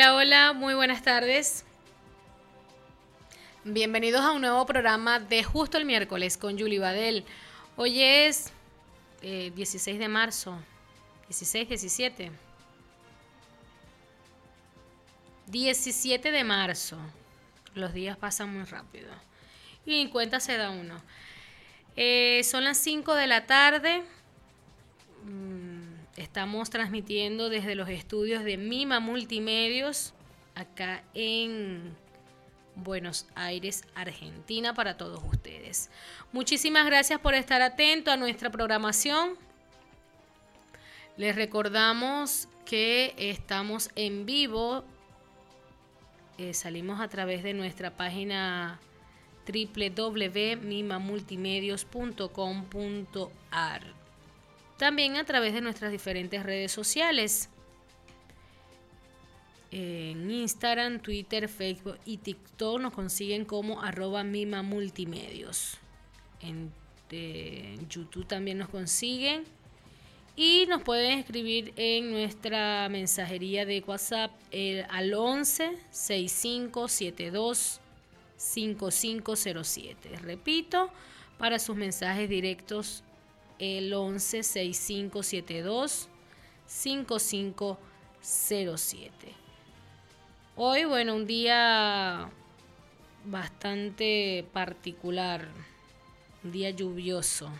Hola, hola, muy buenas tardes. Bienvenidos a un nuevo programa de Justo el miércoles con Julie Badel. Hoy es 16 eh, de marzo. 16, 17. 17 de marzo. Los días pasan muy rápido. Y en cuenta se da uno. Eh, son las 5 de la tarde. Mm, Estamos transmitiendo desde los estudios de Mima Multimedios, acá en Buenos Aires, Argentina, para todos ustedes. Muchísimas gracias por estar atento a nuestra programación. Les recordamos que estamos en vivo. Eh, salimos a través de nuestra página www.mimamultimedios.com.ar también a través de nuestras diferentes redes sociales. En Instagram, Twitter, Facebook y TikTok nos consiguen como arroba Mima Multimedios. En, YouTube también nos consiguen. Y nos pueden escribir en nuestra mensajería de WhatsApp al 11 6572 5507. Repito, para sus mensajes directos el 11 6572 5507. Hoy, bueno, un día bastante particular, un día lluvioso,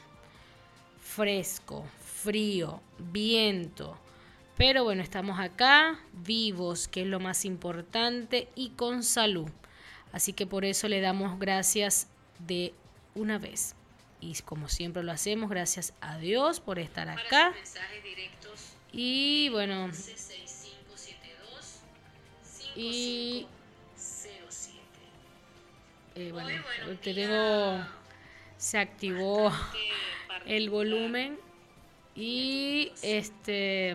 fresco, frío, viento. Pero bueno, estamos acá vivos, que es lo más importante, y con salud. Así que por eso le damos gracias de una vez y como siempre lo hacemos, gracias a Dios por estar acá. Y bueno. Y eh, bueno, tenemos, se activó el volumen y este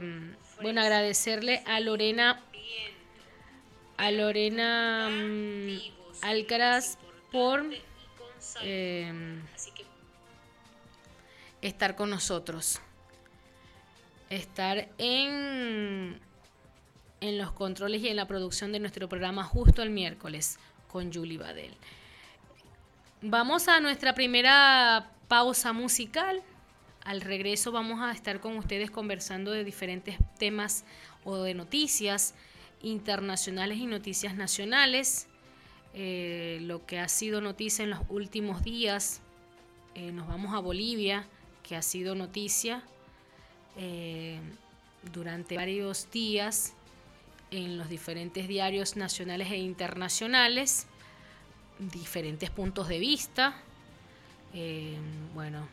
bueno agradecerle a Lorena a Lorena mm, Alcaraz por eh, estar con nosotros. Estar en, en los controles y en la producción de nuestro programa justo el miércoles con Julie Badel. Vamos a nuestra primera pausa musical. Al regreso vamos a estar con ustedes conversando de diferentes temas o de noticias internacionales y noticias nacionales. Eh, lo que ha sido noticia en los últimos días. Eh, nos vamos a Bolivia que ha sido noticia eh, durante varios días en los diferentes diarios nacionales e internacionales, diferentes puntos de vista. Eh, bueno,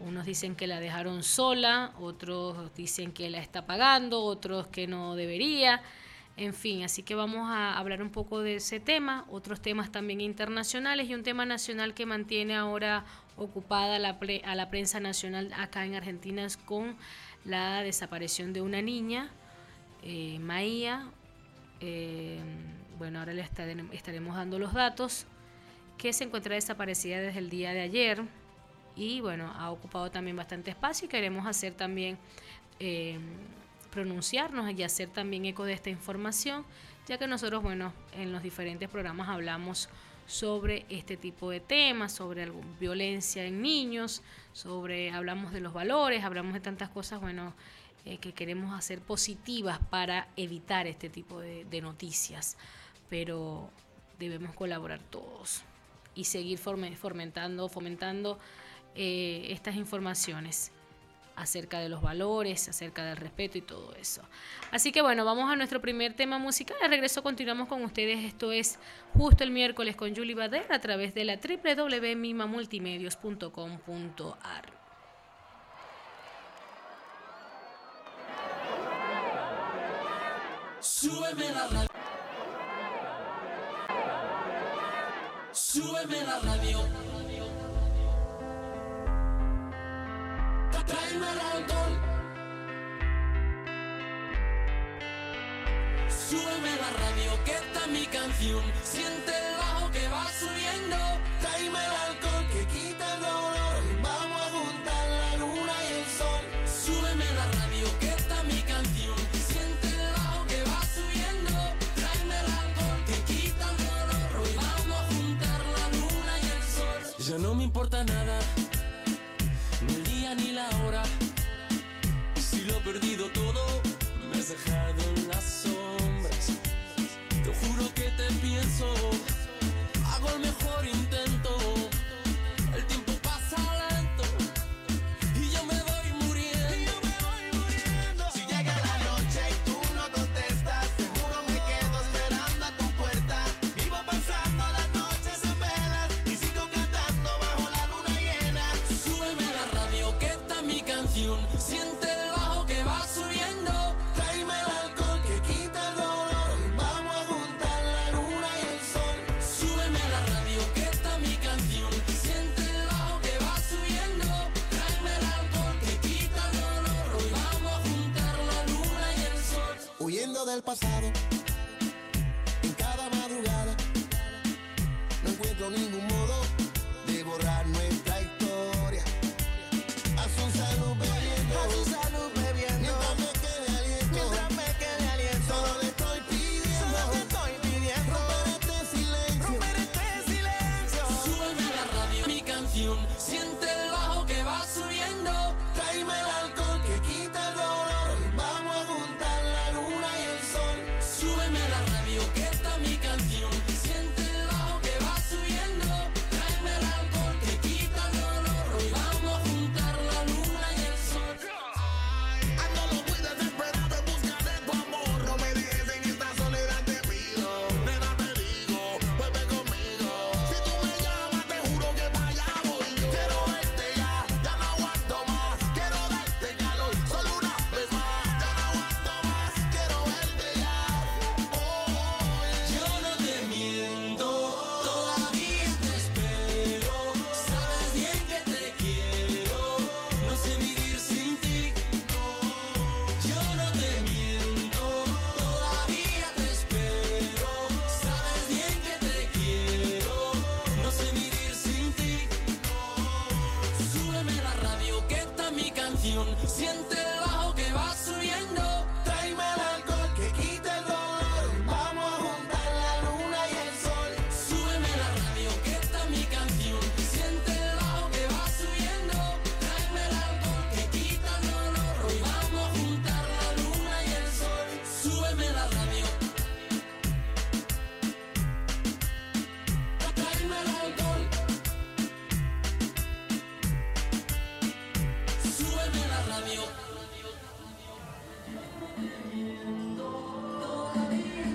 unos dicen que la dejaron sola, otros dicen que la está pagando, otros que no debería. En fin, así que vamos a hablar un poco de ese tema, otros temas también internacionales y un tema nacional que mantiene ahora ocupada la a la prensa nacional acá en Argentina con la desaparición de una niña, eh, Maía. Eh, bueno, ahora le estaremos dando los datos, que se encuentra desaparecida desde el día de ayer y bueno, ha ocupado también bastante espacio y queremos hacer también, eh, pronunciarnos y hacer también eco de esta información, ya que nosotros, bueno, en los diferentes programas hablamos sobre este tipo de temas, sobre violencia en niños, sobre hablamos de los valores, hablamos de tantas cosas, bueno, eh, que queremos hacer positivas para evitar este tipo de, noticias, pero debemos colaborar todos y seguir fomentando, fomentando eh, estas informaciones acerca de los valores, acerca del respeto y todo eso. Así que bueno, vamos a nuestro primer tema musical. Al regreso continuamos con ustedes. Esto es justo el miércoles con Julie Bader a través de la www.mimamultimedios.com.ar. Súbeme la radio. Súbeme la radio. Traeme el alcohol, sube la radio que está mi canción, siente el bajo que va subiendo, traeme el alcohol que quita el dolor, vamos a juntar la luna y el sol, sube la radio que está mi canción, siente el bajo que va subiendo, tráeme el alcohol que quita el dolor. Y vamos a juntar la luna y el sol. Ya no me importa nada. Siente el bajo que va subiendo. Tráeme el alcohol que quita el dolor. Vamos a juntar la luna y el sol. Súbeme la radio que está mi canción. Siente el bajo que va subiendo. la hora. Si lo he perdido todo, me has dejado en las sombras. Te juro que te pienso,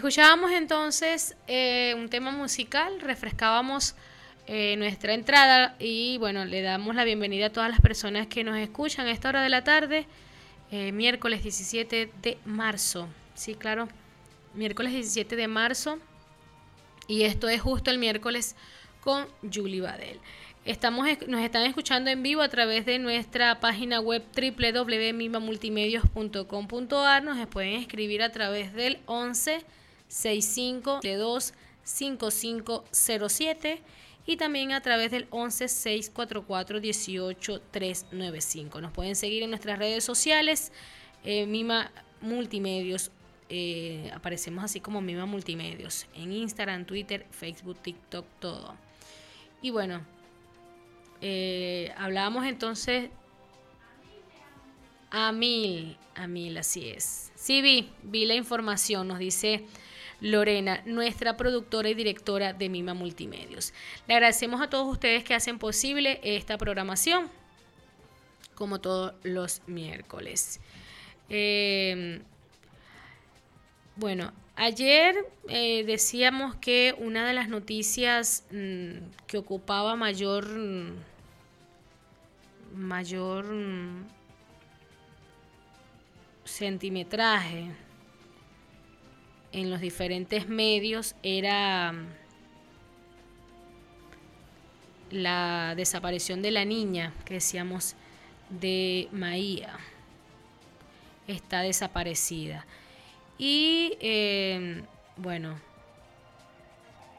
Escuchábamos entonces eh, un tema musical, refrescábamos eh, nuestra entrada y bueno, le damos la bienvenida a todas las personas que nos escuchan a esta hora de la tarde, eh, miércoles 17 de marzo. Sí, claro, miércoles 17 de marzo y esto es justo el miércoles con Julie Badel. Estamos, nos están escuchando en vivo a través de nuestra página web www.mimamultimedios.com.ar. Nos pueden escribir a través del 11 65 2 5507 y también a través del 11 644 18 395. Nos pueden seguir en nuestras redes sociales, eh, Mima Multimedios. Eh, aparecemos así como Mima Multimedios en Instagram, Twitter, Facebook, TikTok, todo. Y bueno, eh, hablábamos entonces a mil, a mil, así es. Sí vi, vi la información, nos dice Lorena, nuestra productora y directora de Mima Multimedios. Le agradecemos a todos ustedes que hacen posible esta programación, como todos los miércoles. Eh, bueno, ayer eh, decíamos que una de las noticias mmm, que ocupaba mayor mayor mmm, centimetraje en los diferentes medios era mm, la desaparición de la niña que decíamos de Maía. Está desaparecida. Y eh, bueno,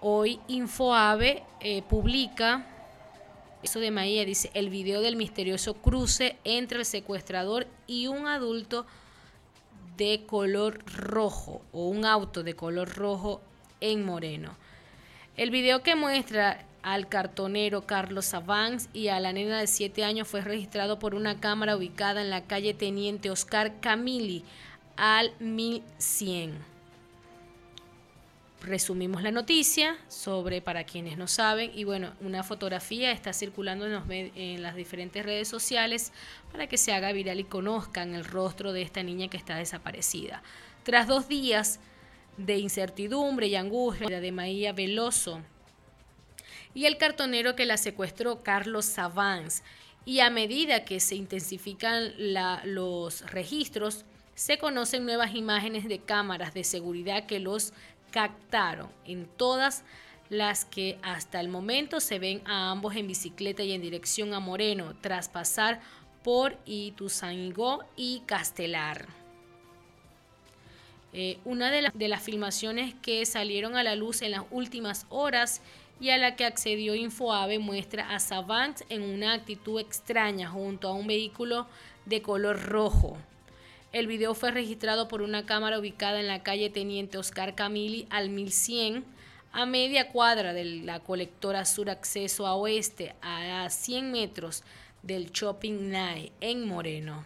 hoy Infoave eh, publica eso de Maía, dice el video del misterioso cruce entre el secuestrador y un adulto de color rojo o un auto de color rojo en Moreno. El video que muestra al cartonero Carlos Avance y a la nena de 7 años fue registrado por una cámara ubicada en la calle Teniente Oscar Camili al 1100 resumimos la noticia sobre, para quienes no saben, y bueno, una fotografía está circulando en, las diferentes redes sociales para que se haga viral y conozcan el rostro de esta niña que está desaparecida. Tras dos días de incertidumbre y angustia de Maía Veloso y el cartonero que la secuestró, Carlos Savans, y a medida que se intensifican los registros, se conocen nuevas imágenes de cámaras de seguridad que los captaron en todas las que hasta el momento se ven a ambos en bicicleta y en dirección a Moreno, tras pasar por Ituzaingó y Castelar. Eh, una de, de, las filmaciones que salieron a la luz en las últimas horas y a la que accedió Infoave muestra a Savant en una actitud extraña junto a un vehículo de color rojo. El video fue registrado por una cámara ubicada en la calle Teniente Oscar Camili al 1100, a media cuadra de la colectora sur acceso a oeste, a 100 metros del Shopping Night en Moreno.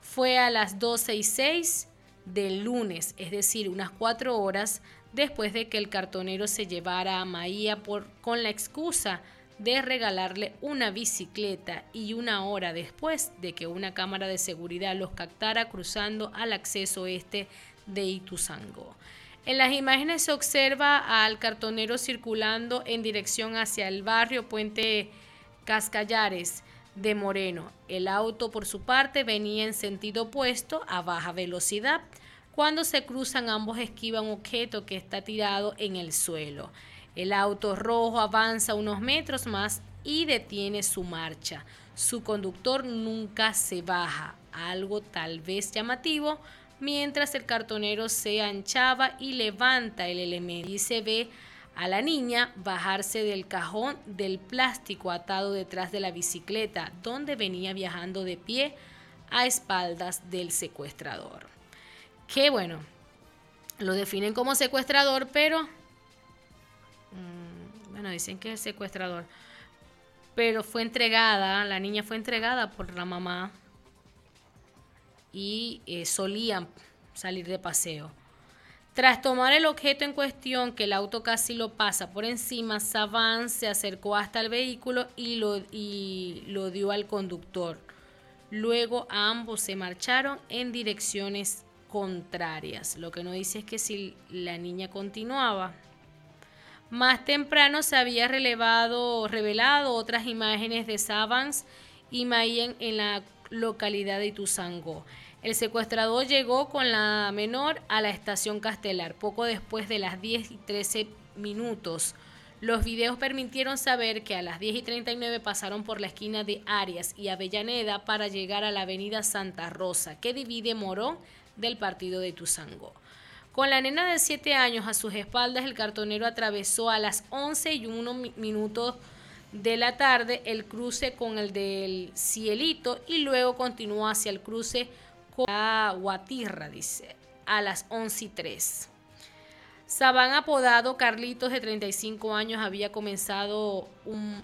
Fue a las 12 y 6 del lunes, es decir, unas cuatro horas después de que el cartonero se llevara a Maía por, con la excusa de regalarle una bicicleta y una hora después de que una cámara de seguridad los captara cruzando al acceso este de Ituzango. En las imágenes se observa al cartonero circulando en dirección hacia el barrio Puente Cascallares de Moreno. El auto, por su parte, venía en sentido opuesto a baja velocidad. Cuando se cruzan, ambos esquivan un objeto que está tirado en el suelo. El auto rojo avanza unos metros más y detiene su marcha. Su conductor nunca se baja, algo tal vez llamativo, mientras el cartonero se anchaba y levanta el elemento y se ve a la niña bajarse del cajón del plástico atado detrás de la bicicleta, donde venía viajando de pie a espaldas del secuestrador. Qué bueno, lo definen como secuestrador, pero bueno, dicen que es secuestrador, pero fue entregada, la niña fue entregada por la mamá y eh, solían salir de paseo. Tras tomar el objeto en cuestión, que el auto casi lo pasa por encima, Savan se acercó hasta el vehículo y lo, y lo dio al conductor. Luego ambos se marcharon en direcciones contrarias. Lo que no dice es que si la niña continuaba, más temprano se había relevado, revelado otras imágenes de Savans y Mayen en la localidad de Ituzango. El secuestrador llegó con la menor a la estación Castelar poco después de las 10 y 13 minutos. Los videos permitieron saber que a las 10 y 39 pasaron por la esquina de Arias y Avellaneda para llegar a la avenida Santa Rosa, que divide Morón del partido de Ituzango. Con la nena de 7 años a sus espaldas, el cartonero atravesó a las 11 y 1 minutos de la tarde el cruce con el del Cielito y luego continuó hacia el cruce con la Guatirra, dice, a las 11 y 3. Sabán apodado Carlitos de 35 años había comenzado un,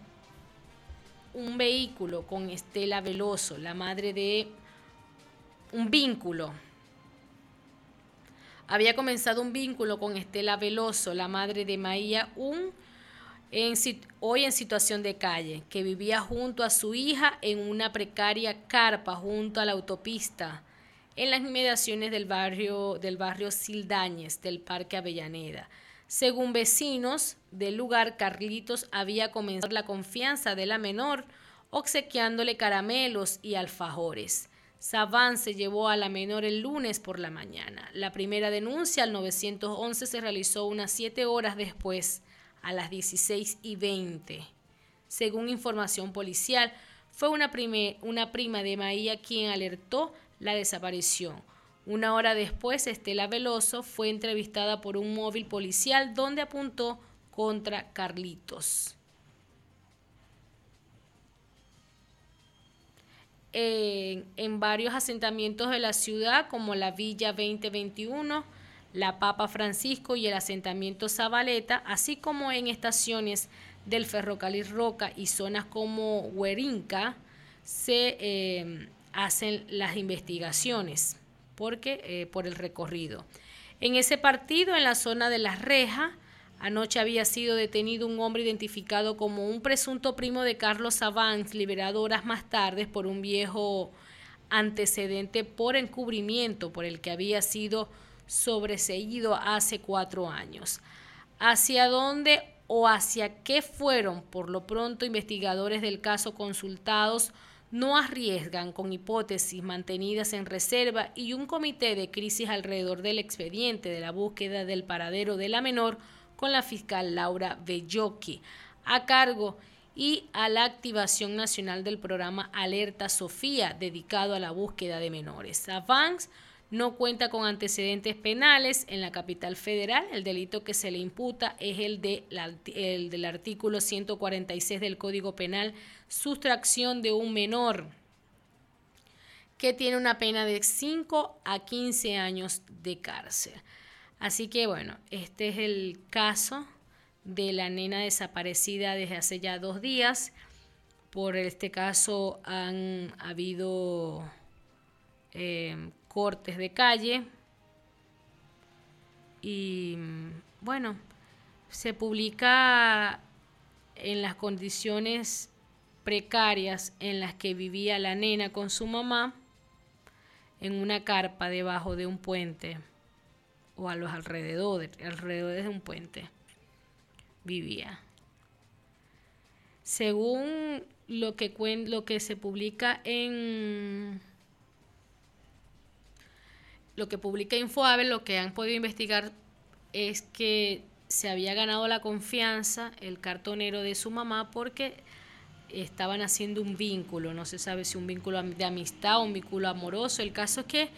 un vehículo con Estela Veloso, la madre de un vínculo había comenzado un vínculo con Estela Veloso, la madre de Maía, un, hoy en situación de calle, que vivía junto a su hija en una precaria carpa junto a la autopista en las inmediaciones del barrio, del barrio Sildañez del Parque Avellaneda. Según vecinos del lugar, Carlitos había comenzado la confianza de la menor, obsequiándole caramelos y alfajores. Saban se llevó a la menor el lunes por la mañana. La primera denuncia al 911 se realizó unas 7 horas después, a las 16 y 20. Según información policial, fue una, una prima de Maía quien alertó la desaparición. Una hora después, Estela Veloso fue entrevistada por un móvil policial donde apuntó contra Carlitos. En, varios asentamientos de la ciudad, como la Villa 2021, la Papa Francisco y el asentamiento Zabaleta, así como en estaciones del ferrocarril Roca y zonas como Huerinca, se eh, hacen las investigaciones porque, eh, por el recorrido. En ese partido, en la zona de Las Rejas, anoche había sido detenido un hombre identificado como un presunto primo de Carlos Savans, liberado horas más tarde por un viejo antecedente por encubrimiento por el que había sido sobreseído hace cuatro años. ¿Hacia dónde o hacia qué fueron, por lo pronto, investigadores del caso consultados? no arriesgan con hipótesis mantenidas en reserva y un comité de crisis alrededor del expediente de la búsqueda del paradero de la menor con la fiscal Laura Bellocchi a cargo y a la activación nacional del programa Alerta Sofía dedicado a la búsqueda de menores. Avance no cuenta con antecedentes penales en la capital federal. El delito que se le imputa es el, de el del artículo 146 del Código Penal, sustracción de un menor, que tiene una pena de 5 a 15 años de cárcel. Así que bueno, este es el caso de la nena desaparecida desde hace ya dos días. Por este caso han habido eh, cortes de calle. Y bueno, se publica en las condiciones precarias en las que vivía la nena con su mamá en una carpa debajo de un puente o a los alrededores, alrededores de un puente vivía. Según lo que, lo que se publica en lo que publica Infoave, lo que han podido investigar es que se había ganado la confianza el cartonero de su mamá porque estaban haciendo un vínculo, no se sabe si un vínculo de amistad o un vínculo amoroso. El caso es que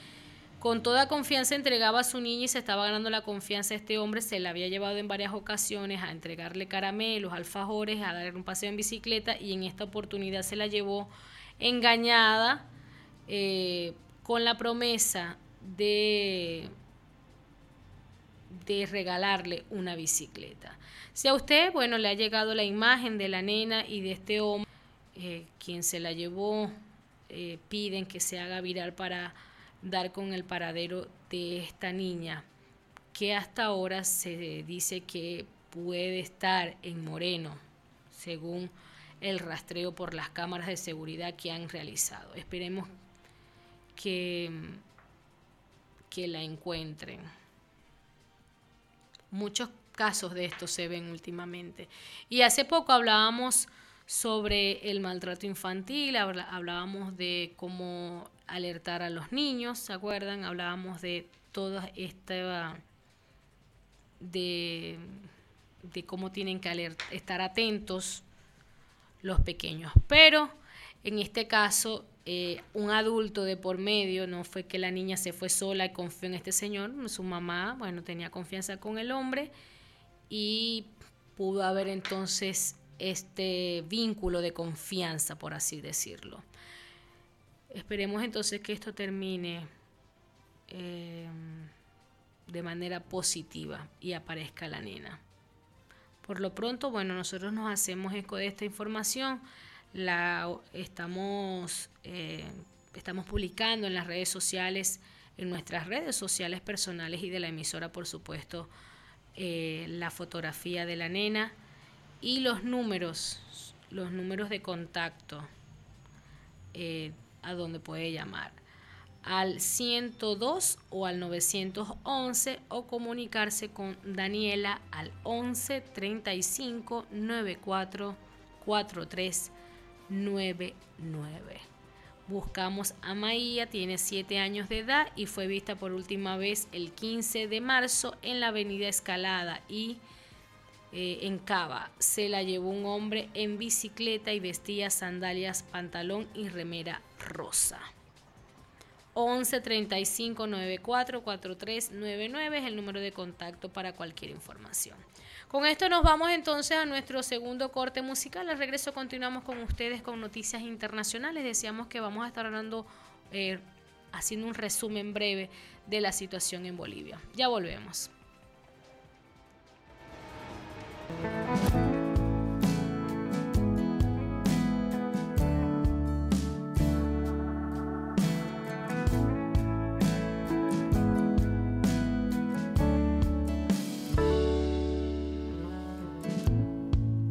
con toda confianza entregaba a su niña y se estaba ganando la confianza este hombre, se la había llevado en varias ocasiones a entregarle caramelos, alfajores, a darle un paseo en bicicleta y en esta oportunidad se la llevó engañada eh, con la promesa de, de regalarle una bicicleta. Si a usted, bueno, le ha llegado la imagen de la nena y de este hombre, eh, quien se la llevó, eh, piden que se haga viral para dar con el paradero de esta niña, que hasta ahora se dice que puede estar en Moreno, según el rastreo por las cámaras de seguridad que han realizado. Esperemos que que la encuentren. Muchos casos de esto se ven últimamente. Y hace poco hablábamos sobre el maltrato infantil, hablábamos de cómo alertar a los niños, ¿se acuerdan? Hablábamos de toda esta de, de cómo tienen que estar atentos los pequeños. Pero en este caso eh, un adulto de por medio, no fue que la niña se fue sola y confió en este señor, su mamá, bueno, tenía confianza con el hombre y pudo haber entonces este vínculo de confianza, por así decirlo. Esperemos entonces que esto termine eh, de manera positiva y aparezca la nena. Por lo pronto, bueno, nosotros nos hacemos eco de esta información la estamos, eh, estamos publicando en las redes sociales, en nuestras redes sociales personales y de la emisora, por supuesto, eh, la fotografía de la nena y los números, los números de contacto eh, a donde puede llamar al 102 o al 911 o comunicarse con Daniela al 11 35 94 43 99. Buscamos a Maía, tiene 7 años de edad y fue vista por última vez el 15 de marzo en la avenida Escalada y eh, en Cava. Se la llevó un hombre en bicicleta y vestía sandalias, pantalón y remera rosa. 11 35 94 43 99 es el número de contacto para cualquier información. Con esto nos vamos entonces a nuestro segundo corte musical. Al regreso continuamos con ustedes con noticias internacionales. Decíamos que vamos a estar hablando, eh, haciendo un resumen breve de la situación en Bolivia. Ya volvemos.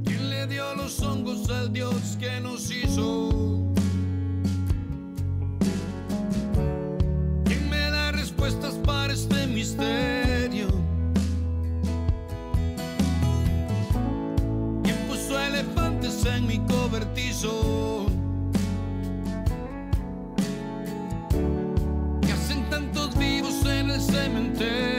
Quién le dio los hongos al Dios que nos hizo, quién me da respuestas para este misterio. Que hacen tantos vivos en el cementerio.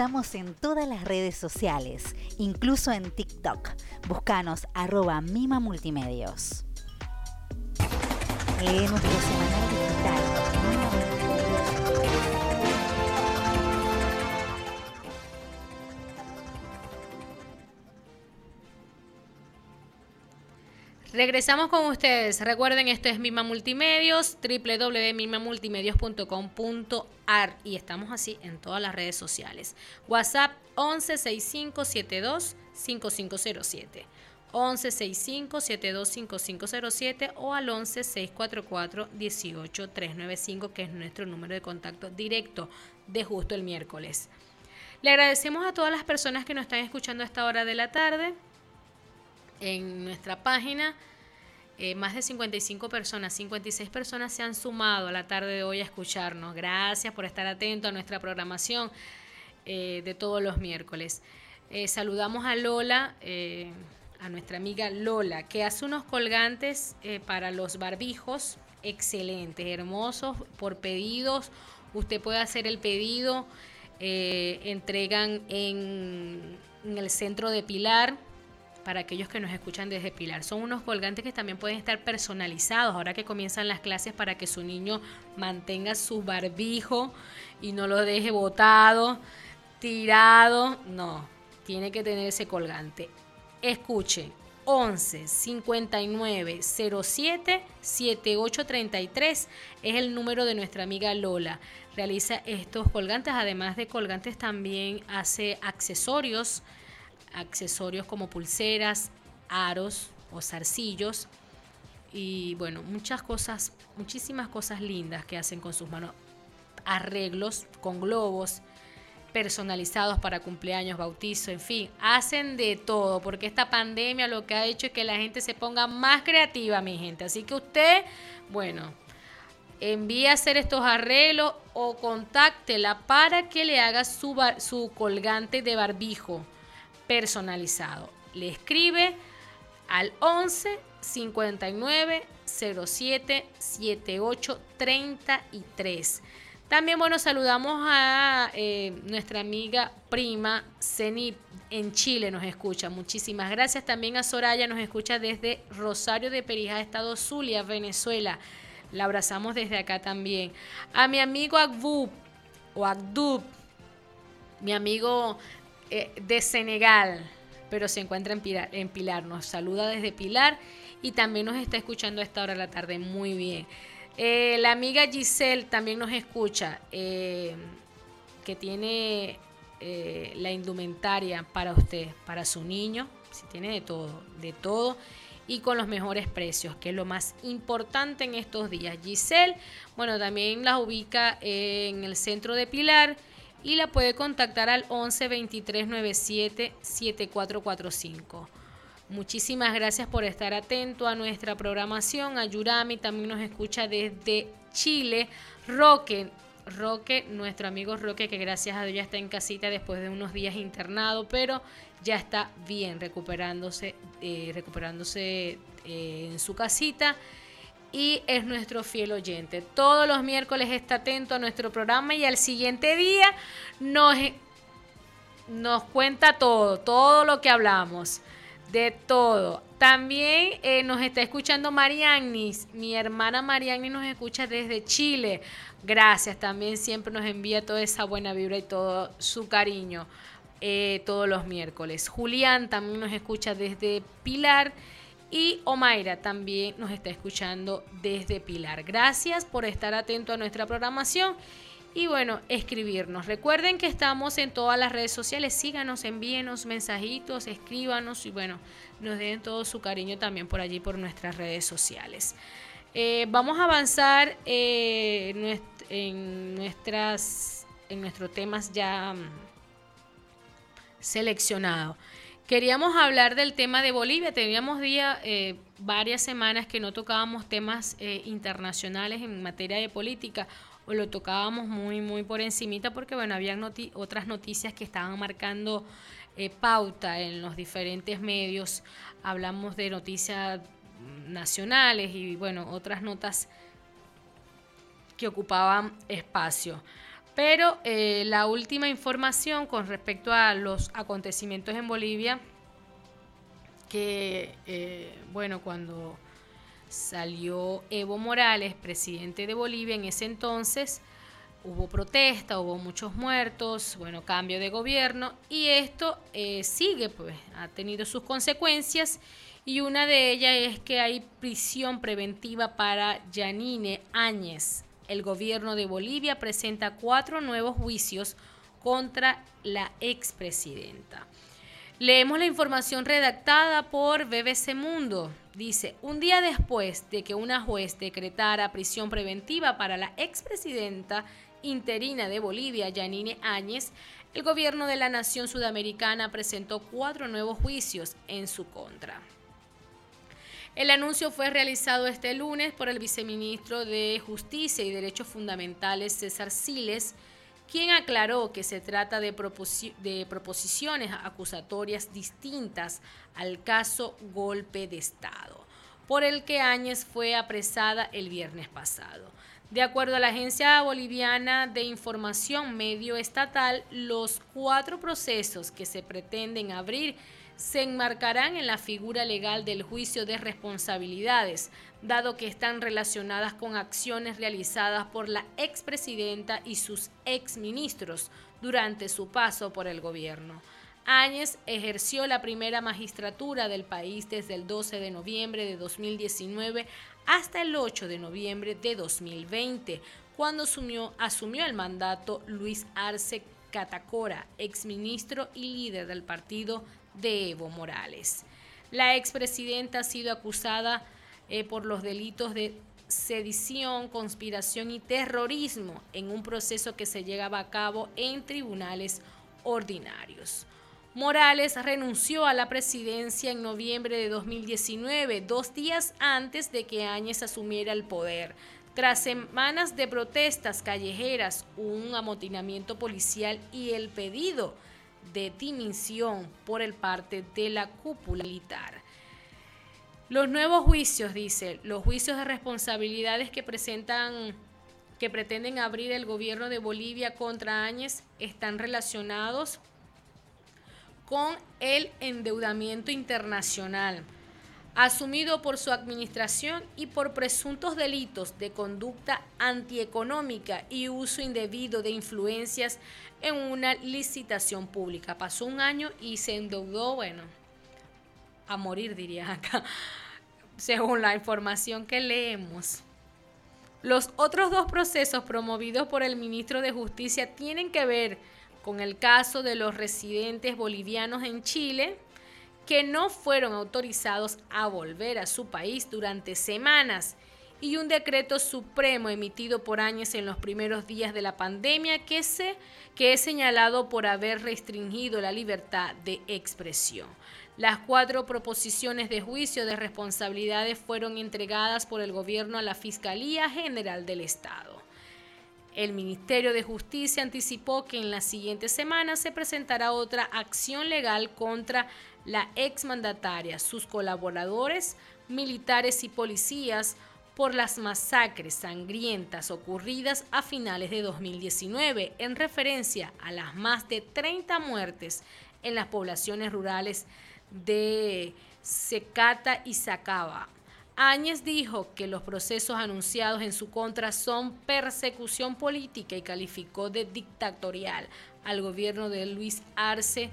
Estamos en todas las redes sociales, incluso en TikTok. Búscanos arroba Mima Multimedios. Lee nuestro semanal digital. Regresamos con ustedes. Recuerden, esto es Mima Multimedios, www.mimamultimedios.com.ar y estamos así en todas las redes sociales. WhatsApp 116572 5507. 1165-725507 o al 11-644-18395, que es nuestro número de contacto directo de justo el miércoles. Le agradecemos a todas las personas que nos están escuchando a esta hora de la tarde en nuestra página. eh, más de 55 personas, 56 personas se han sumado a la tarde de hoy a escucharnos. Gracias por estar atento a nuestra programación eh, de todos los miércoles. Eh, saludamos a Lola, a nuestra amiga Lola, que hace unos colgantes para los barbijos excelentes, hermosos, por pedidos. Usted puede hacer el pedido, entregan en, en el centro de Pilar para aquellos que nos escuchan desde Pilar. Son unos colgantes que también pueden estar personalizados ahora que comienzan las clases para que su niño mantenga su barbijo y no lo deje botado, tirado. No, tiene que tener ese colgante. Escuche, 11 59 07 7833 es el número de nuestra amiga Lola. Realiza estos colgantes, además de colgantes también hace accesorios, accesorios como pulseras, aros o zarcillos y bueno, muchas cosas, muchísimas cosas lindas que hacen con sus manos. Arreglos con globos personalizados para cumpleaños, bautizo, en fin, hacen de todo, porque esta pandemia lo que ha hecho es que la gente se ponga más creativa, mi gente. Así que usted, bueno, envíe a hacer estos arreglos o contáctela para que le haga su, su colgante de barbijo personalizado. Le escribe al 11 59 07 78 33. También, bueno, saludamos a eh, nuestra amiga prima Ceni en Chile, nos escucha. Muchísimas gracias. También a Soraya, nos escucha desde Rosario de Perijá, Estado Zulia, Venezuela. La abrazamos desde acá también. A mi amigo Agdub, o Agdub, mi amigo eh, de Senegal, pero se encuentra en Pilar, en Pilar. Nos saluda desde Pilar y también nos está escuchando a esta hora de la tarde. Muy bien. Eh, la amiga Giselle también nos escucha, eh, que tiene la indumentaria para usted, para su niño, si tiene de todo, de todo y con los mejores precios, que es lo más importante en estos días. Giselle, bueno, también la ubica en el centro de Pilar y la puede contactar al 11 23 97 7445. Muchísimas gracias por estar atento a nuestra programación. A Yurami también nos escucha desde Chile. Roque, Roque, nuestro amigo Roque, que gracias a Dios ya está en casita después de unos días internado, pero ya está bien, recuperándose, eh, recuperándose eh, en su casita. Y es nuestro fiel oyente. Todos los miércoles está atento a nuestro programa y al siguiente día nos, nos cuenta todo, todo lo que hablamos. De todo. También eh, nos está escuchando Mariagnis. Mi hermana Mariagnis nos escucha desde Chile. Gracias. También siempre nos envía toda esa buena vibra y todo su cariño eh, todos los miércoles. Julián también nos escucha desde Pilar. Y Omaira también nos está escuchando desde Pilar. Gracias por estar atento a nuestra programación y bueno, escribirnos. Recuerden que estamos en todas las redes sociales. Síganos, envíenos mensajitos, escríbanos y bueno, nos den todo su cariño también por allí, por nuestras redes sociales. Eh, vamos a avanzar eh, en, nuestras, en nuestros temas ya mm, seleccionados. Queríamos hablar del tema de Bolivia. Teníamos día, eh, varias semanas que no tocábamos temas eh, internacionales en materia de política o lo tocábamos muy, muy por encimita porque, bueno, había otras noticias que estaban marcando eh, pauta en los diferentes medios. Hablamos de noticias nacionales y, bueno, otras notas que ocupaban espacio. Pero eh, la última información con respecto a los acontecimientos en Bolivia, que, eh, bueno, cuando salió Evo Morales, presidente de Bolivia en ese entonces, hubo protesta, hubo muchos muertos, bueno, cambio de gobierno y esto eh, sigue, pues ha tenido sus consecuencias y una de ellas es que hay prisión preventiva para Yanine Áñez. El gobierno de Bolivia presenta cuatro nuevos juicios contra la expresidenta. Leemos la información redactada por BBC Mundo. Dice, un día después de que una juez decretara prisión preventiva para la expresidenta interina de Bolivia, Yanine Áñez, el gobierno de la nación sudamericana presentó cuatro nuevos juicios en su contra. El anuncio fue realizado este lunes por el viceministro de Justicia y Derechos Fundamentales, César Siles, quien aclaró que se trata de, de, proposiciones acusatorias distintas al caso golpe de Estado, por el que Áñez fue apresada el viernes pasado. De acuerdo a la Agencia Boliviana de Información Medio Estatal, los cuatro procesos que se pretenden abrir se enmarcarán en la figura legal del juicio de responsabilidades, dado que están relacionadas con acciones realizadas por la expresidenta y sus exministros durante su paso por el gobierno. Áñez ejerció la primera magistratura del país desde el 12 de noviembre de 2019 hasta el 8 de noviembre de 2020, cuando asumió, el mandato Luis Arce Catacora, exministro y líder del partido de Evo Morales. La expresidenta ha sido acusada eh, por los delitos de sedición, conspiración y terrorismo en un proceso que se llevaba a cabo en tribunales ordinarios. Morales renunció a la presidencia en noviembre de 2019, dos días antes de que Áñez asumiera el poder. Tras semanas de protestas callejeras, un amotinamiento policial y el pedido de dimisión por el parte de la cúpula militar. Los nuevos juicios, dice, los juicios de responsabilidades que presentan que pretenden abrir el gobierno de Bolivia contra Áñez están relacionados con el endeudamiento internacional asumido por su administración y por presuntos delitos de conducta antieconómica y uso indebido de influencias en una licitación pública. Pasó un año y se endeudó, bueno, a morir diría acá, según la información que leemos. Los otros dos procesos promovidos por el ministro de Justicia tienen que ver con el caso de los residentes bolivianos en Chile, que no fueron autorizados a volver a su país durante semanas y un decreto supremo emitido por Áñez en los primeros días de la pandemia que, se, que es señalado por haber restringido la libertad de expresión. Las cuatro proposiciones de juicio de responsabilidades fueron entregadas por el gobierno a la Fiscalía General del Estado. El Ministerio de Justicia anticipó que en las siguientes semanas se presentará otra acción legal contra la exmandataria, sus colaboradores, militares y policías por las masacres sangrientas ocurridas a finales de 2019 en referencia a las más de 30 muertes en las poblaciones rurales de Secata y Sacaba, Áñez dijo que los procesos anunciados en su contra son persecución política y calificó de dictatorial al gobierno de Luis Arce,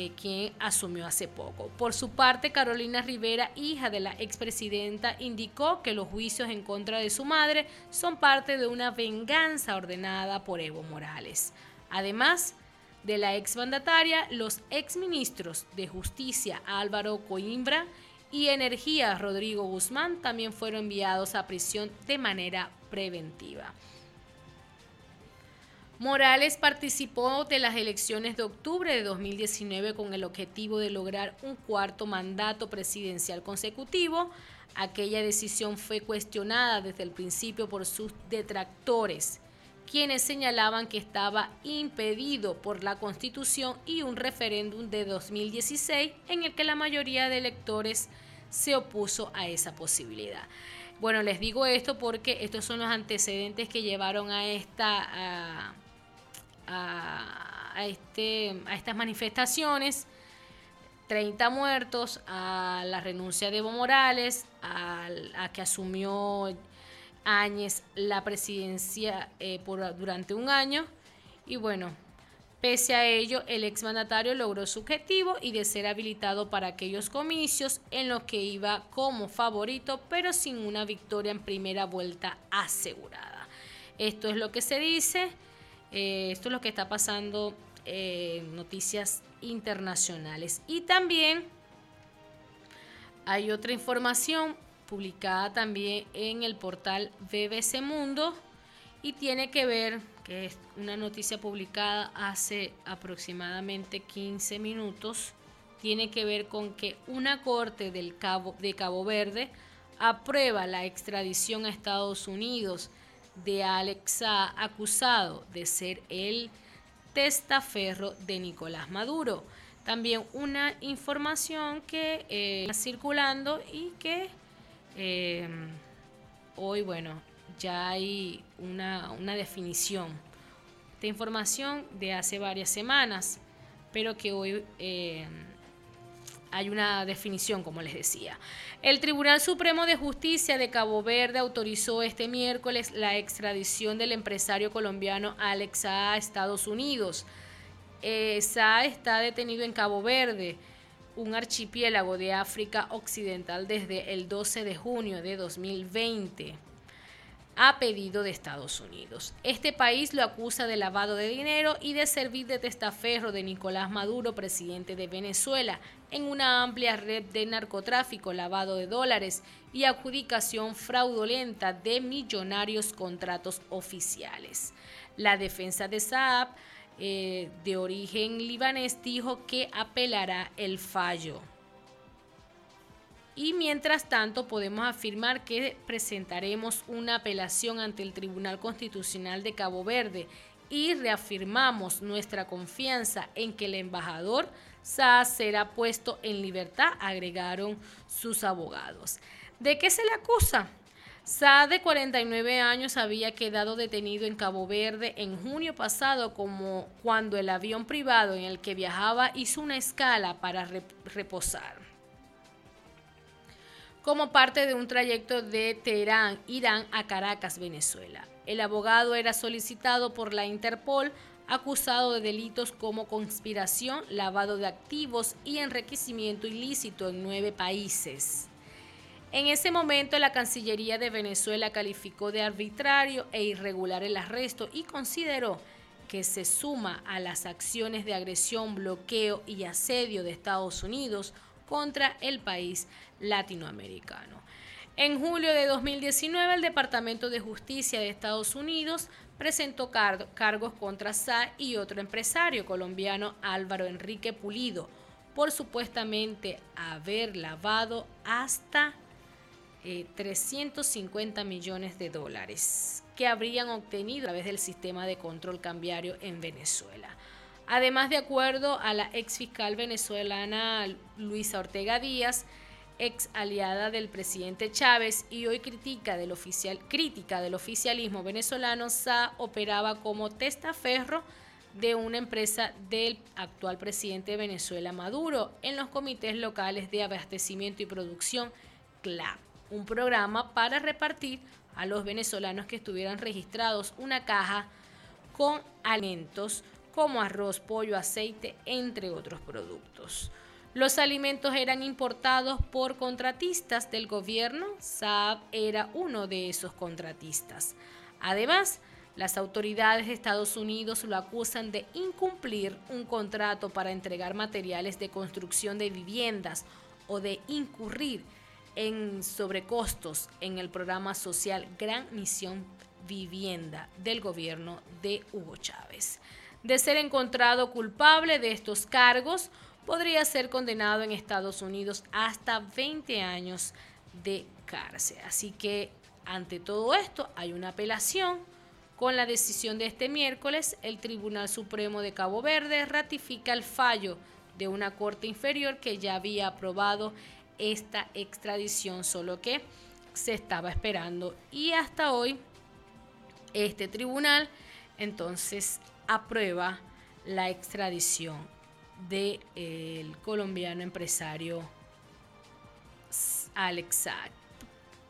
eh, quien asumió hace poco. Por su parte, Carolina Rivera, hija de la expresidenta, indicó que los juicios en contra de su madre son parte de una venganza ordenada por Evo Morales. Además, de la exmandataria, los exministros de Justicia Álvaro Coimbra y Energía Rodrigo Guzmán también fueron enviados a prisión de manera preventiva. Morales participó de las elecciones de octubre de 2019 con el objetivo de lograr un cuarto mandato presidencial consecutivo. Aquella decisión fue cuestionada desde el principio por sus detractores, quienes señalaban que estaba impedido por la Constitución y un referéndum de 2016 en el que la mayoría de electores se opuso a esa posibilidad. Bueno, les digo esto porque estos son los antecedentes que llevaron a esta, a este, a estas manifestaciones. 30 muertos, a la renuncia de Evo Morales, a, que asumió Áñez la presidencia eh, por, durante un año. Y bueno, pese a ello, el exmandatario logró su objetivo y de ser habilitado para aquellos comicios en los que iba como favorito, pero sin una victoria en primera vuelta asegurada. Esto es lo que se dice, eh, esto es lo que está pasando en noticias internacionales. Y también hay otra información publicada también en el portal BBC Mundo y tiene que ver, que es una noticia publicada hace aproximadamente 15 minutos, tiene que ver con que una corte del Cabo, de Cabo Verde aprueba la extradición a Estados Unidos de Alex Saab, acusado de ser el testaferro de Nicolás Maduro. También una información que eh, está circulando y que eh, hoy, bueno, ya hay una, una definición. Esta información de hace varias semanas, pero que hoy eh, hay una definición, como les decía. El Tribunal Supremo de Justicia de Cabo Verde autorizó este miércoles la extradición del empresario colombiano Alex A a Estados Unidos. Eh, está detenido en Cabo Verde, un archipiélago de África Occidental, desde el 12 de junio de 2020 a pedido de Estados Unidos. Este país lo acusa de lavado de dinero y de servir de testaferro de Nicolás Maduro, presidente de Venezuela, en una amplia red de narcotráfico, lavado de dólares y adjudicación fraudulenta de millonarios contratos oficiales. La defensa de Saab, eh, de origen libanés, dijo que apelará el fallo. Y mientras tanto podemos afirmar que presentaremos una apelación ante el Tribunal Constitucional de Cabo Verde y reafirmamos nuestra confianza en que el embajador Sa será puesto en libertad, agregaron sus abogados. ¿De qué se le acusa? Sa, de 49 años, había quedado detenido en Cabo Verde en junio pasado como cuando el avión privado en el que viajaba hizo una escala para reposar como parte de un trayecto de Teherán, Irán, a Caracas, Venezuela. El abogado era solicitado por la Interpol acusado de delitos como conspiración, lavado de activos y enriquecimiento ilícito en nueve países. En ese momento la Cancillería de Venezuela calificó de arbitrario e irregular el arresto y consideró que se suma a las acciones de agresión, bloqueo y asedio de Estados Unidos contra el país latinoamericano. En julio de 2019, el Departamento de Justicia de Estados Unidos presentó cargos contra Sa y otro empresario colombiano, Álvaro Enrique Pulido, por supuestamente haber lavado hasta 350 eh, millones de dólares que habrían obtenido a través del sistema de control cambiario en Venezuela. Además, de acuerdo a la ex fiscal venezolana Luisa Ortega Díaz, ex aliada del presidente Chávez y hoy crítica del oficialismo venezolano, Sa operaba como testaferro de una empresa del actual presidente de Venezuela, Maduro, en los comités locales de abastecimiento y producción CLAP, un programa para repartir a los venezolanos que estuvieran registrados una caja con alimentos como arroz, pollo, aceite, entre otros productos. Los alimentos eran importados por contratistas del gobierno. Saab era uno de esos contratistas. Además, las autoridades de Estados Unidos lo acusan de incumplir un contrato para entregar materiales de construcción de viviendas o de incurrir en sobrecostos en el programa social Gran Misión Vivienda del gobierno de Hugo Chávez de ser encontrado culpable de estos cargos, podría ser condenado en Estados Unidos hasta 20 años de cárcel. Así que ante todo esto hay una apelación. Con la decisión de este miércoles, el Tribunal Supremo de Cabo Verde ratifica el fallo de una corte inferior que ya había aprobado esta extradición, solo que se estaba esperando. Y hasta hoy, este tribunal entonces aprueba la extradición del colombiano empresario Alex.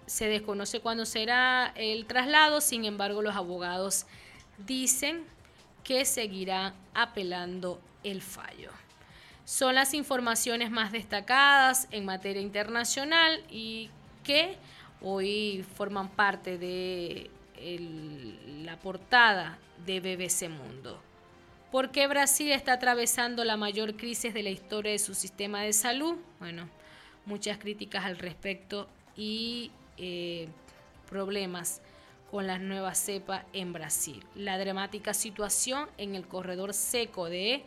Se desconoce cuándo será el traslado, sin embargo los abogados dicen que seguirán apelando el fallo. Son las informaciones más destacadas en materia internacional y que hoy forman parte de la portada de BBC Mundo. ¿Por qué Brasil está atravesando la mayor crisis de la historia de su sistema de salud? Bueno, muchas críticas al respecto y eh, problemas con la nueva cepa en Brasil. La dramática situación en el corredor seco de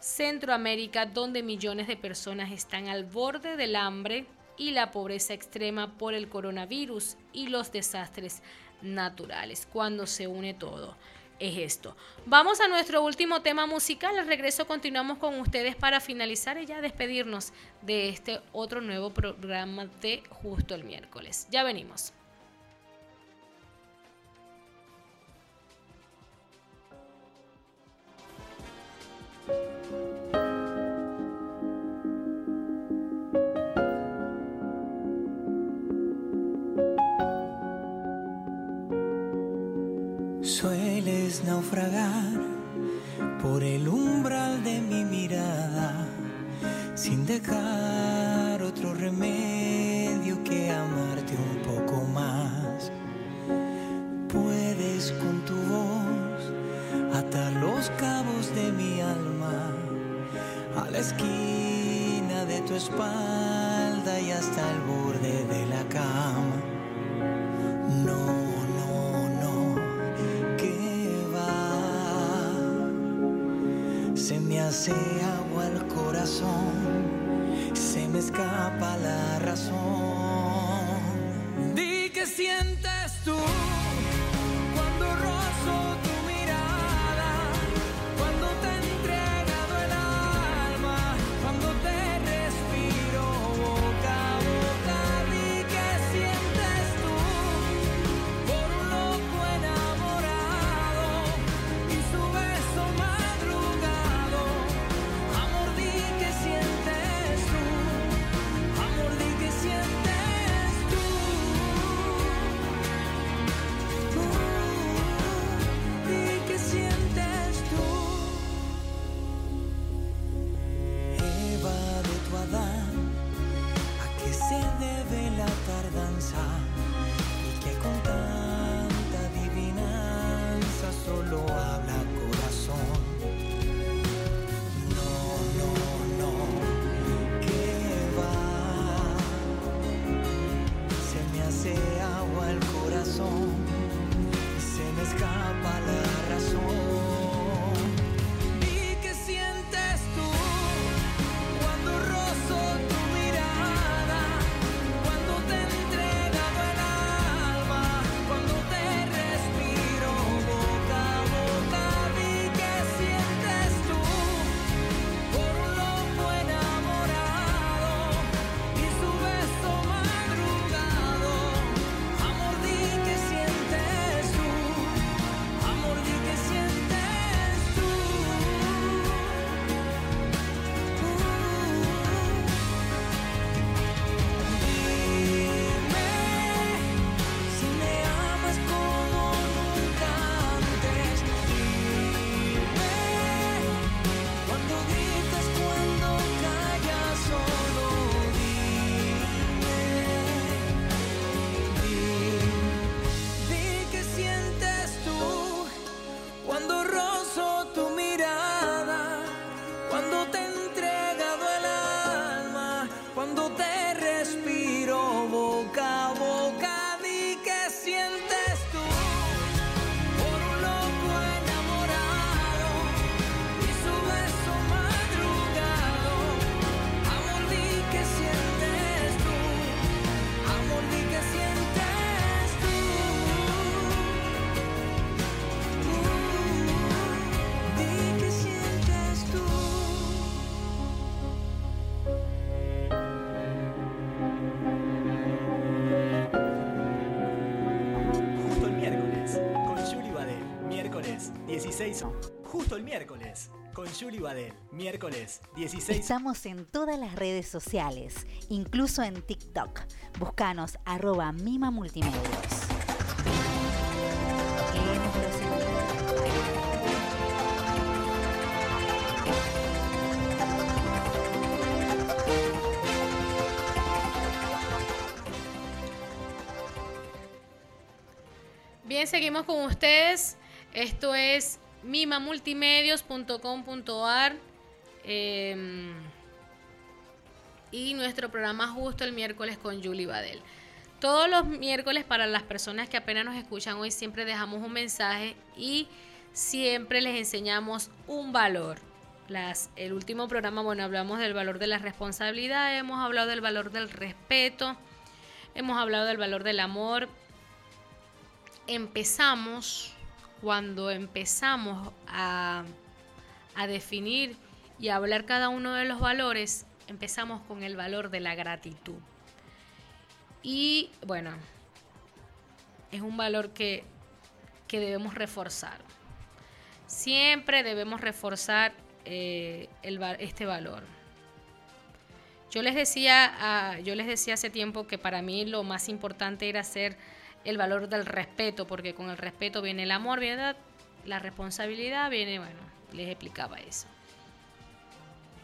Centroamérica, donde millones de personas están al borde del hambre y la pobreza extrema por el coronavirus y los desastres naturales. Cuando se une todo, es esto. Vamos a nuestro último tema musical. Al regreso continuamos con ustedes para finalizar y ya despedirnos de este otro nuevo programa de Justo el miércoles. Ya venimos. Sueles naufragar por el umbral de mi mirada, sin dejar otro remedio que amarte un poco más. Puedes con tu voz atar los cabos de mi alma a la esquina de tu espalda y hasta el borde de la cama. Hace agua el corazón, se me escapa la razón. Di que sientes tú 16. justo el miércoles, con Julie Badel. Miércoles 16. Estamos en todas las redes sociales, incluso en TikTok. Búscanos arroba Mima Multimedios. Bien, seguimos con ustedes. Esto es mimamultimedios.com.ar eh, y nuestro programa justo el miércoles con Julie Badel. Todos los miércoles para las personas que apenas nos escuchan hoy siempre dejamos un mensaje y siempre les enseñamos un valor. Las, el último programa, bueno, hablamos del valor de la responsabilidad, hemos hablado del valor del respeto, hemos hablado del valor del amor, empezamos, cuando empezamos a, a definir y a hablar cada uno de los valores, empezamos con el valor de la gratitud. Y bueno, es un valor que, que debemos reforzar. Siempre debemos reforzar eh, este valor. Yo les decía, ah, yo les decía hace tiempo que para mí lo más importante era hacer el valor del respeto, porque con el respeto viene el amor, viene la, responsabilidad, viene, bueno, les explicaba eso.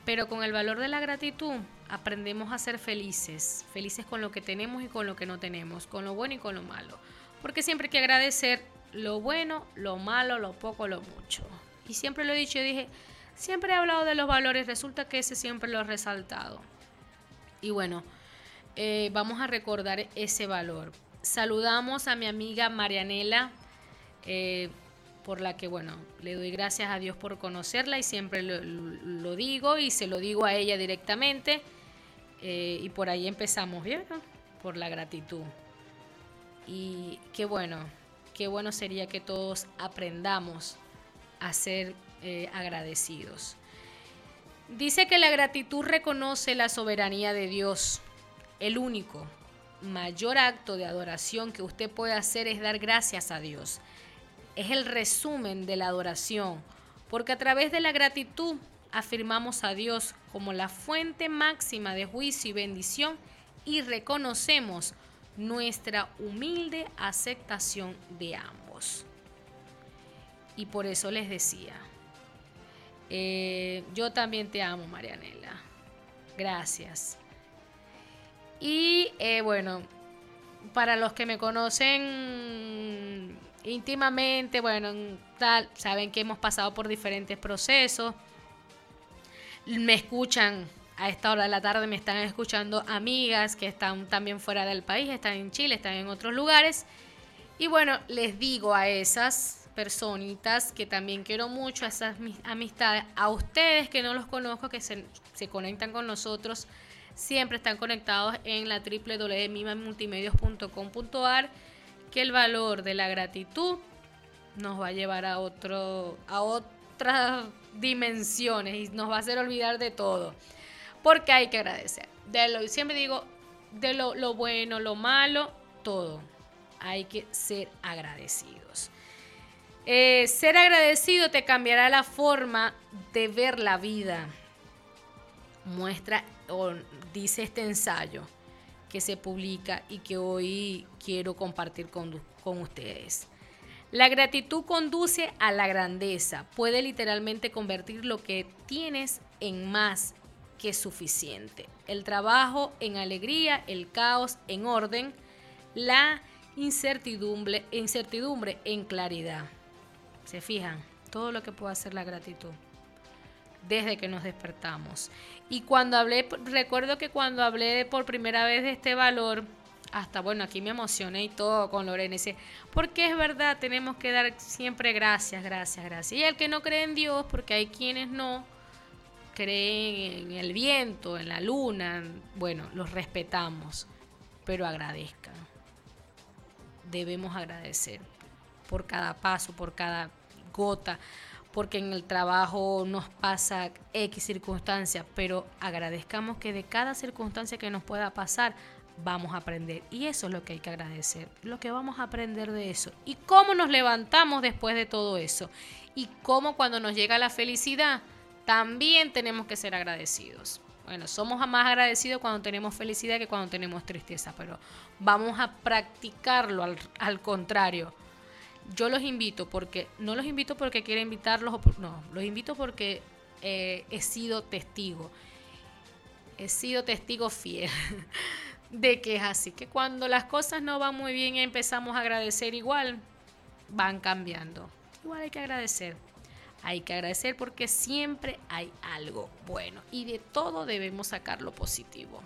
Pero con el valor de la gratitud aprendemos a ser felices, felices con lo que tenemos y con lo que no tenemos, con lo bueno y con lo malo. Porque siempre hay que agradecer lo bueno, lo malo, lo poco, lo mucho. Y siempre lo he dicho y dije, siempre he hablado de los valores, resulta que ese siempre lo he resaltado. Y bueno, eh, vamos a recordar ese valor. Saludamos a mi amiga Marianela, eh, por la que, bueno, le doy gracias a Dios por conocerla y siempre lo, digo y se lo digo a ella directamente. eh, y por ahí empezamos, ¿vieron? Por la gratitud. Y qué bueno, qué bueno sería que todos aprendamos a ser eh, agradecidos. Dice que la gratitud reconoce la soberanía de Dios. El único mayor acto de adoración que usted puede hacer es dar gracias a Dios. Es el resumen de la adoración, porque a través de la gratitud afirmamos a Dios como la fuente máxima de juicio y bendición y reconocemos nuestra humilde aceptación de ambos. Y por eso les decía, eh, yo también te amo, Marianela. Gracias. Y eh, bueno, para los que me conocen íntimamente, bueno, tal, saben que hemos pasado por diferentes procesos. Me escuchan a esta hora de la tarde, me están escuchando amigas que están también fuera del país, están en Chile, están en otros lugares. Y bueno, les digo a esas personitas que también quiero mucho, a esas mis- amistades, a ustedes que no los conozco, que se, se conectan con nosotros, siempre están conectados en la www.mimamultimedios.com.ar, que el valor de la gratitud nos va a llevar a otro a otras dimensiones y nos va a hacer olvidar de todo. Porque hay que agradecer. De lo, siempre digo, de lo, lo bueno, lo malo, todo. Hay que ser agradecidos. Eh, ser agradecido te cambiará la forma de ver la vida. Muestra, dice este ensayo que se publica y que hoy quiero compartir con, con ustedes. La gratitud conduce a la grandeza. Puede literalmente convertir lo que tienes en más que suficiente. El trabajo en alegría, el caos en orden, la incertidumbre, incertidumbre en claridad. ¿Se fijan? Todo lo que puede hacer la gratitud desde que nos despertamos. Y cuando hablé, recuerdo que cuando hablé por primera vez de este valor, hasta bueno, aquí me emocioné y todo con Lorena. Dice, porque es verdad, tenemos que dar siempre gracias, gracias, gracias. Y el que no cree en Dios, porque hay quienes no creen en el viento, en la luna, bueno, los respetamos, pero agradezcan. Debemos agradecer por cada paso, por cada gota, porque en el trabajo nos pasa X circunstancias, pero agradezcamos que de cada circunstancia que nos pueda pasar, vamos a aprender. Y eso es lo que hay que agradecer, lo que vamos a aprender de eso. Y cómo nos levantamos después de todo eso. Y cómo cuando nos llega la felicidad, también tenemos que ser agradecidos. Bueno, somos más agradecidos cuando tenemos felicidad que cuando tenemos tristeza, pero vamos a practicarlo al, al contrario. Yo los invito porque, no los invito porque quiero invitarlos, no, los invito porque eh, he sido testigo. He sido testigo fiel de que es así, que cuando las cosas no van muy bien y empezamos a agradecer igual, van cambiando. Igual hay que agradecer. Hay que agradecer porque siempre hay algo bueno y de todo debemos sacar lo positivo.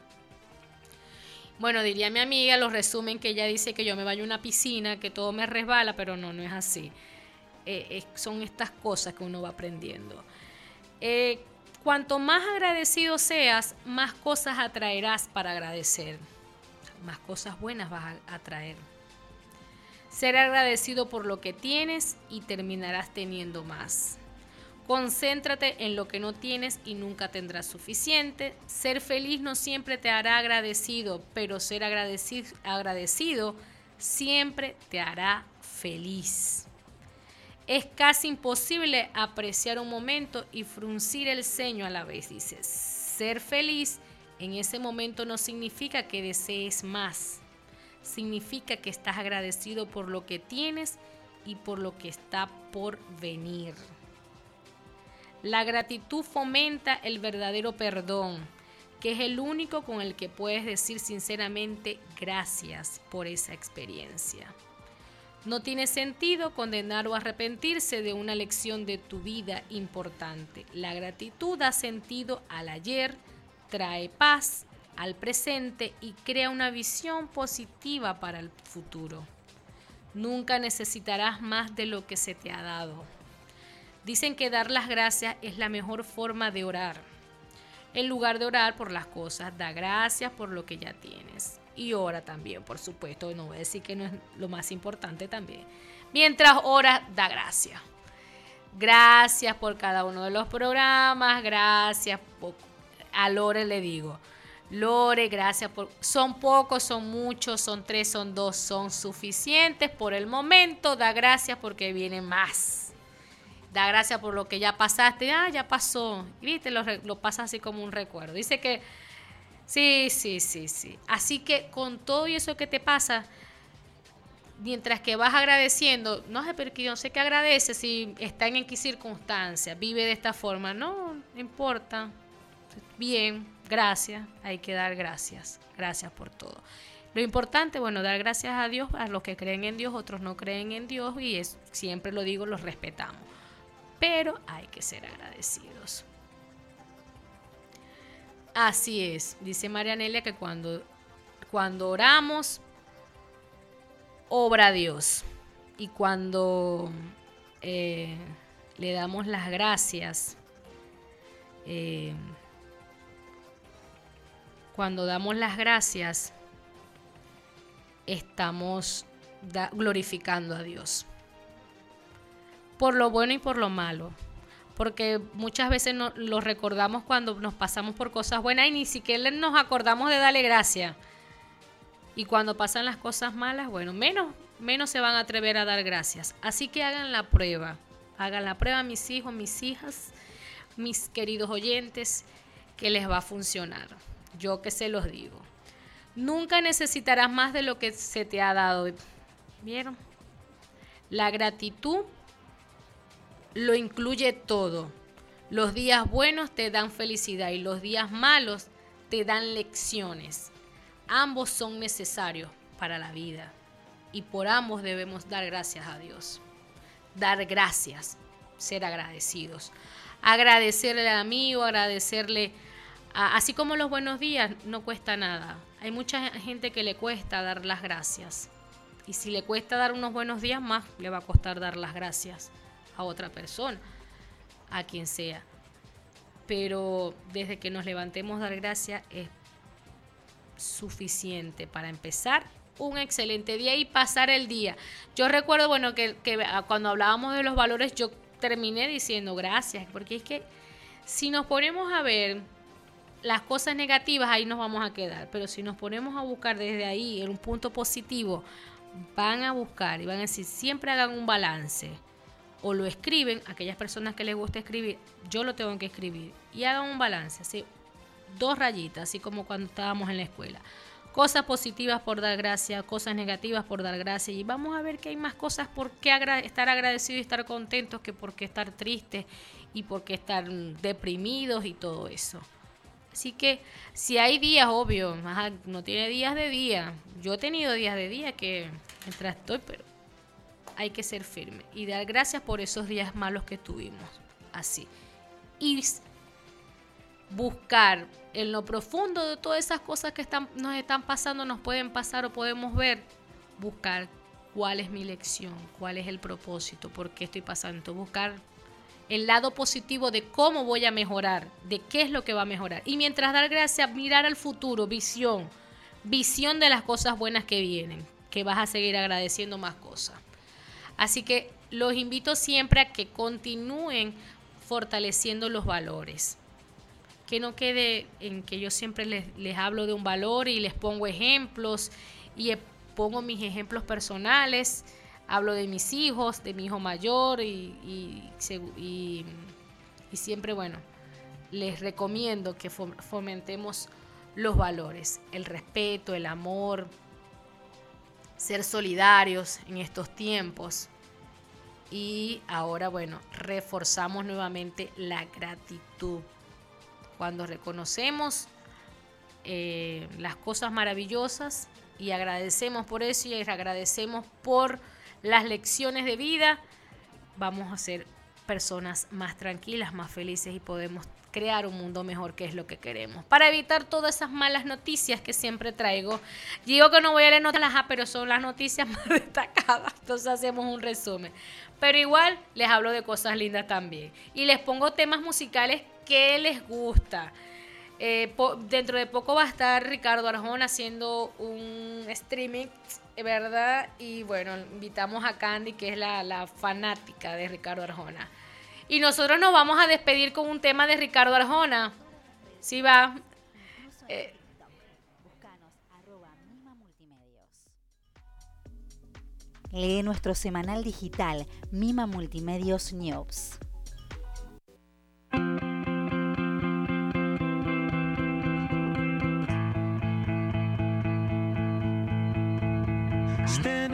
Bueno, diría mi amiga, los resumen que ella dice que yo me vaya a una piscina, que todo me resbala, pero no, no es así. Eh, son estas cosas que uno va aprendiendo. Eh, cuanto más agradecido seas, más cosas atraerás para agradecer. Más cosas buenas vas a atraer. Ser agradecido por lo que tienes y terminarás teniendo más. Concéntrate en lo que no tienes y nunca tendrás suficiente. Ser feliz no siempre te hará agradecido, pero ser agradecido, siempre te hará feliz. Es casi imposible apreciar un momento y fruncir el ceño a la vez. Dice, ser feliz en ese momento no significa que desees más. Significa que estás agradecido por lo que tienes y por lo que está por venir. La gratitud fomenta el verdadero perdón, que es el único con el que puedes decir sinceramente gracias por esa experiencia. No tiene sentido condenar o arrepentirse de una lección de tu vida importante. La gratitud da sentido al ayer, trae paz al presente y crea una visión positiva para el futuro. Nunca necesitarás más de lo que se te ha dado. Dicen que dar las gracias es la mejor forma de orar. En lugar de orar por las cosas, da gracias por lo que ya tienes. Y ora también, por supuesto. No voy a decir que no es lo más importante también. Mientras oras, da gracias. Gracias por cada uno de los programas. Gracias. Por, a Lore le digo. Lore, gracias por... Son pocos, son muchos, son tres, son dos, son suficientes por el momento. Da gracias porque viene más. Da gracias por lo que ya pasaste. Ah, ya pasó. Y viste, lo, lo pasa así como un recuerdo. Dice que... Sí, sí, sí, sí. Así que con todo y eso que te pasa, mientras que vas agradeciendo, no sé, pero que yo sé qué agradece si está en X circunstancia, vive de esta forma. No, no importa. Bien, gracias. Hay que dar gracias. Gracias por todo. Lo importante, bueno, dar gracias a Dios, a los que creen en Dios, otros no creen en Dios y es, siempre lo digo, los respetamos. Pero hay que ser agradecidos. Así es, dice Marianelia que cuando, cuando oramos, obra Dios. Y cuando eh, le damos las gracias, eh, cuando damos las gracias, estamos glorificando a Dios. Por lo bueno y por lo malo. Porque muchas veces no, lo recordamos cuando nos pasamos por cosas buenas y ni siquiera nos acordamos de darle gracias. Y cuando pasan las cosas malas, bueno, menos, menos se van a atrever a dar gracias. Así que hagan la prueba. Hagan la prueba, mis hijos, mis hijas, mis queridos oyentes, que les va a funcionar. Yo que se los digo. Nunca necesitarás más de lo que se te ha dado. ¿Vieron? La gratitud lo incluye todo. Los días buenos te dan felicidad y los días malos te dan lecciones. Ambos son necesarios para la vida y por ambos debemos dar gracias a Dios. Dar gracias, ser agradecidos. Agradecerle al amigo, agradecerle, a- así como los buenos días, no cuesta nada. Hay mucha gente que le cuesta dar las gracias. Y si le cuesta dar unos buenos días más, le va a costar dar las gracias a otra persona, a quien sea. Pero desde que nos levantemos dar gracias es suficiente para empezar un excelente día y pasar el día. Yo recuerdo, bueno, que, que cuando hablábamos de los valores, yo terminé diciendo gracias, porque es que si nos ponemos a ver las cosas negativas ahí nos vamos a quedar. Pero si nos ponemos a buscar desde ahí, en un punto positivo, van a buscar y van a decir, siempre hagan un balance. O lo escriben, aquellas personas que les gusta escribir, yo lo tengo que escribir. Y hagan un balance, así, dos rayitas, así como cuando estábamos en la escuela. Cosas positivas por dar gracias, cosas negativas por dar gracias. Y vamos a ver que hay más cosas por qué estar agradecidos y estar contentos que por qué estar tristes y por qué estar deprimidos y todo eso. Así que si hay días, obvio, ajá, no tiene días de día. Yo he tenido días de día que mientras estoy, pero hay que ser firme y dar gracias por esos días malos que tuvimos. Así. Y buscar en lo profundo de todas esas cosas que están, nos están pasando, nos pueden pasar o podemos ver, buscar cuál es mi lección, cuál es el propósito, por qué estoy pasando, buscar el lado positivo de cómo voy a mejorar, de qué es lo que va a mejorar. Y mientras dar gracias, mirar al futuro, visión, visión de las cosas buenas que vienen, que vas a seguir agradeciendo más cosas. Así que los invito siempre a que continúen fortaleciendo los valores. Que no quede en que yo siempre les, hablo de un valor y les pongo ejemplos y eh, pongo mis ejemplos personales hablo de mis hijos, de mi hijo mayor y, siempre, bueno, les recomiendo que fom- fomentemos los valores, el respeto, el amor, ser solidarios en estos tiempos. Y ahora, bueno, reforzamos nuevamente la gratitud. Cuando reconocemos eh, las cosas maravillosas y agradecemos por eso y agradecemos por las lecciones de vida, vamos a ser personas más tranquilas, más felices y podemos crear un mundo mejor que es lo que queremos. Para evitar todas esas malas noticias que siempre traigo, digo que no voy a leer ajá, pero son las noticias más destacadas, entonces hacemos un resumen. Pero igual les hablo de cosas lindas también y les pongo temas musicales que les gusta. Eh, dentro de poco va a estar Ricardo Arjona haciendo un streaming, ¿verdad? Y bueno, invitamos a Candy, que es la fanática de Ricardo Arjona. Y nosotros nos vamos a despedir con un tema de Ricardo Arjona. Sí va. Eh. Lee nuestro semanal digital Mima Multimedios News. Stand